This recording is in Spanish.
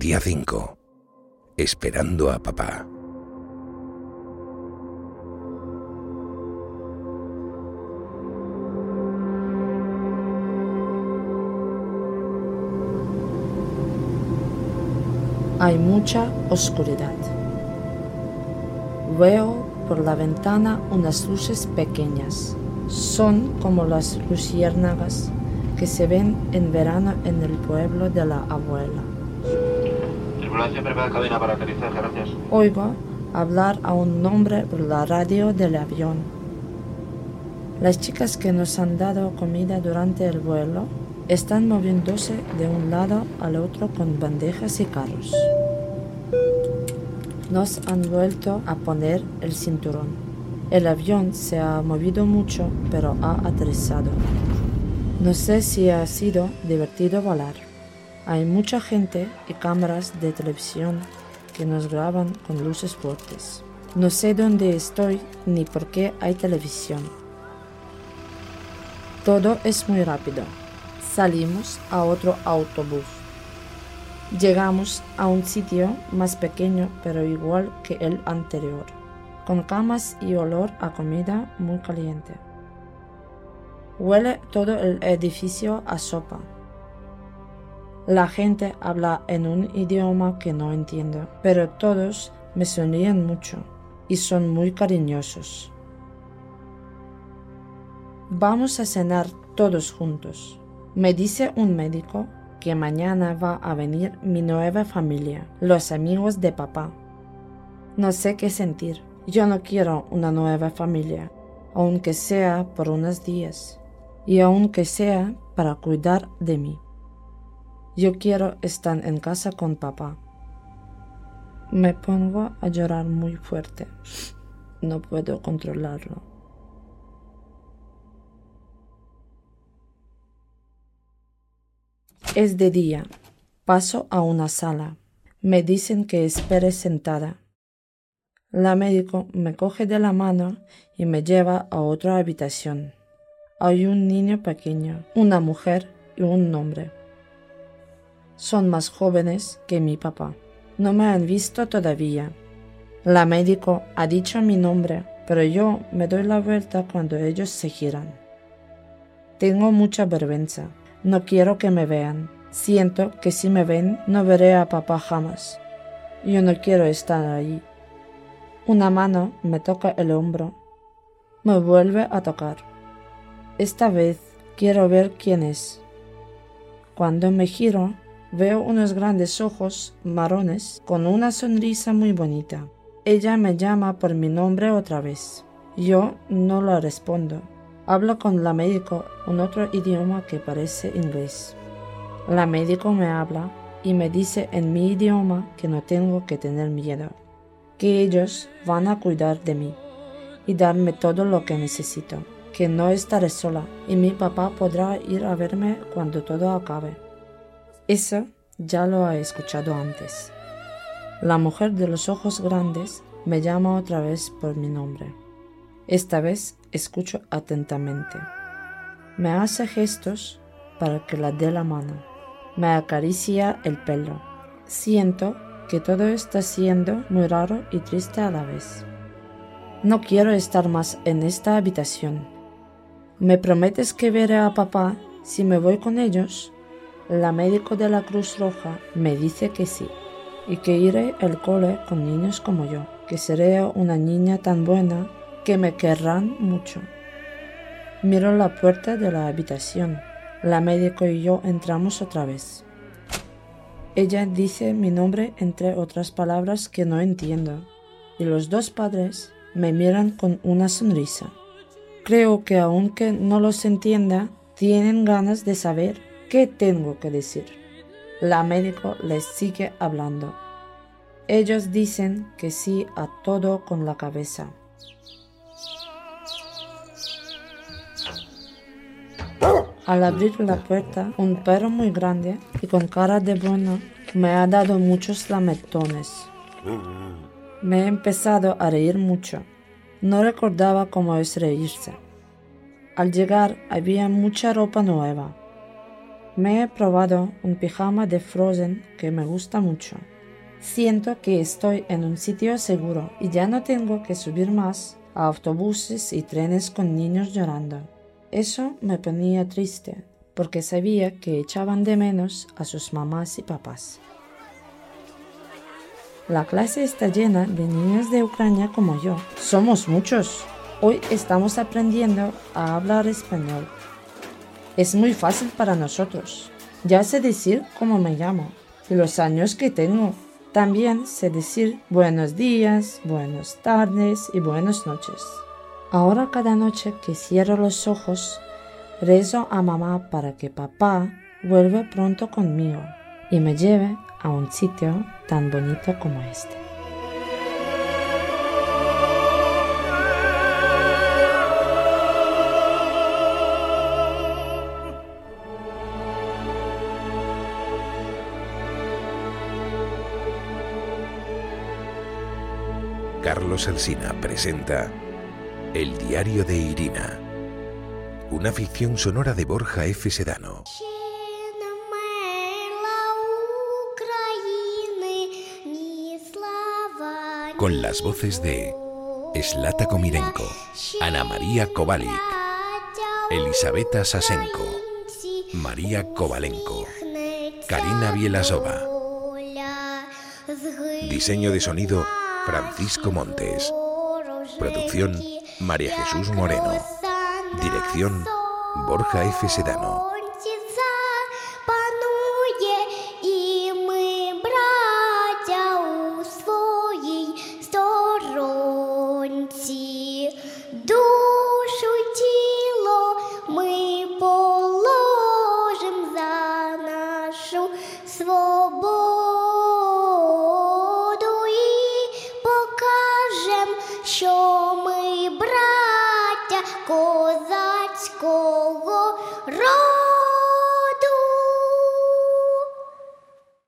Día 5. Esperando a papá. Hay mucha oscuridad. Veo por la ventana unas luces pequeñas. Son como las luciérnagas que se ven en verano en el pueblo de la abuela. Tripulación, cabina para aterrizaje, gracias. Oigo hablar a un hombre por la radio del avión. Las chicas que nos han dado comida durante el vuelo están moviéndose de un lado al otro con bandejas y carros. Nos han vuelto a poner el cinturón. El avión se ha movido mucho, pero ha aterrizado. No sé si ha sido divertido volar. Hay mucha gente y cámaras de televisión que nos graban con luces fuertes. No sé dónde estoy ni por qué hay televisión. Todo es muy rápido. Salimos a otro autobús. Llegamos a un sitio más pequeño pero igual que el anterior, con camas y olor a comida muy caliente. Huele todo el edificio a sopa. La gente habla en un idioma que no entiendo, pero todos me sonríen mucho y son muy cariñosos. Vamos a cenar todos juntos. Me dice un médico que mañana va a venir mi nueva familia, los amigos de papá. No sé qué sentir. Yo no quiero una nueva familia, aunque sea por unos días, y aunque sea para cuidar de mí. Yo quiero estar en casa con papá. Me pongo a llorar muy fuerte. No puedo controlarlo. Es de día. Paso a una sala. Me dicen que espere sentada. La médico me coge de la mano y me lleva a otra habitación. Hay un niño pequeño, una mujer y un hombre. Son más jóvenes que mi papá. No me han visto todavía. La médico ha dicho mi nombre, pero yo me doy la vuelta cuando ellos se giran. Tengo mucha vergüenza. No quiero que me vean. Siento que si me ven no veré a papá jamás. Yo no quiero estar allí. Una mano me toca el hombro. Me vuelve a tocar. Esta vez quiero ver quién es. Cuando me giro, veo unos grandes ojos marrones con una sonrisa muy bonita. Ella me llama por mi nombre otra vez. Yo no la respondo. Hablo con la médico en otro idioma que parece inglés. La médico me habla y me dice en mi idioma que no tengo que tener miedo, que ellos van a cuidar de mí y darme todo lo que necesito, que no estaré sola y mi papá podrá ir a verme cuando todo acabe. Eso ya lo he escuchado antes. La mujer de los ojos grandes me llama otra vez por mi nombre. Esta vez escucho atentamente. Me hace gestos para que la dé la mano. Me acaricia el pelo. Siento que todo está siendo muy raro y triste a la vez. No quiero estar más en esta habitación. ¿Me prometes que veré a papá si me voy con ellos? La médico de la Cruz Roja me dice que sí, y que iré al cole con niños como yo, que seré una niña tan buena que me querrán mucho. Miro la puerta de la habitación. La médico y yo entramos otra vez. Ella dice mi nombre entre otras palabras que no entiendo, y los dos padres me miran con una sonrisa. Creo que aunque no los entienda, tienen ganas de saber qué tengo que decir. La médico les sigue hablando. Ellos dicen que sí a todo con la cabeza. Al abrir la puerta, un perro muy grande y con cara de bueno me ha dado muchos lametones. Me he empezado a reír mucho. No recordaba cómo es reírse. Al llegar había mucha ropa nueva. Me he probado un pijama de Frozen que me gusta mucho. Siento que estoy en un sitio seguro y ya no tengo que subir más a autobuses y trenes con niños llorando. Eso me ponía triste, porque sabía que echaban de menos a sus mamás y papás. La clase está llena de niños de Ucrania como yo. Somos muchos. Hoy estamos aprendiendo a hablar español. Es muy fácil para nosotros. Ya sé decir cómo me llamo y los años que tengo. También sé decir buenos días, buenas tardes y buenas noches. Ahora cada noche que cierro los ojos, rezo a mamá para que papá vuelva pronto conmigo y me lleve a un sitio tan bonito como este. Carlos Alsina presenta El diario de Irina, una ficción sonora de Borja F. Sedano. Con las voces de Slata Komirenko, Ana María Kovalik, Elisabetta Sasenko, María Kovalenko, Karina Bielasova. Diseño de sonido Francisco Montes. Producción María Jesús Moreno. Dirección Borja F. Sedano.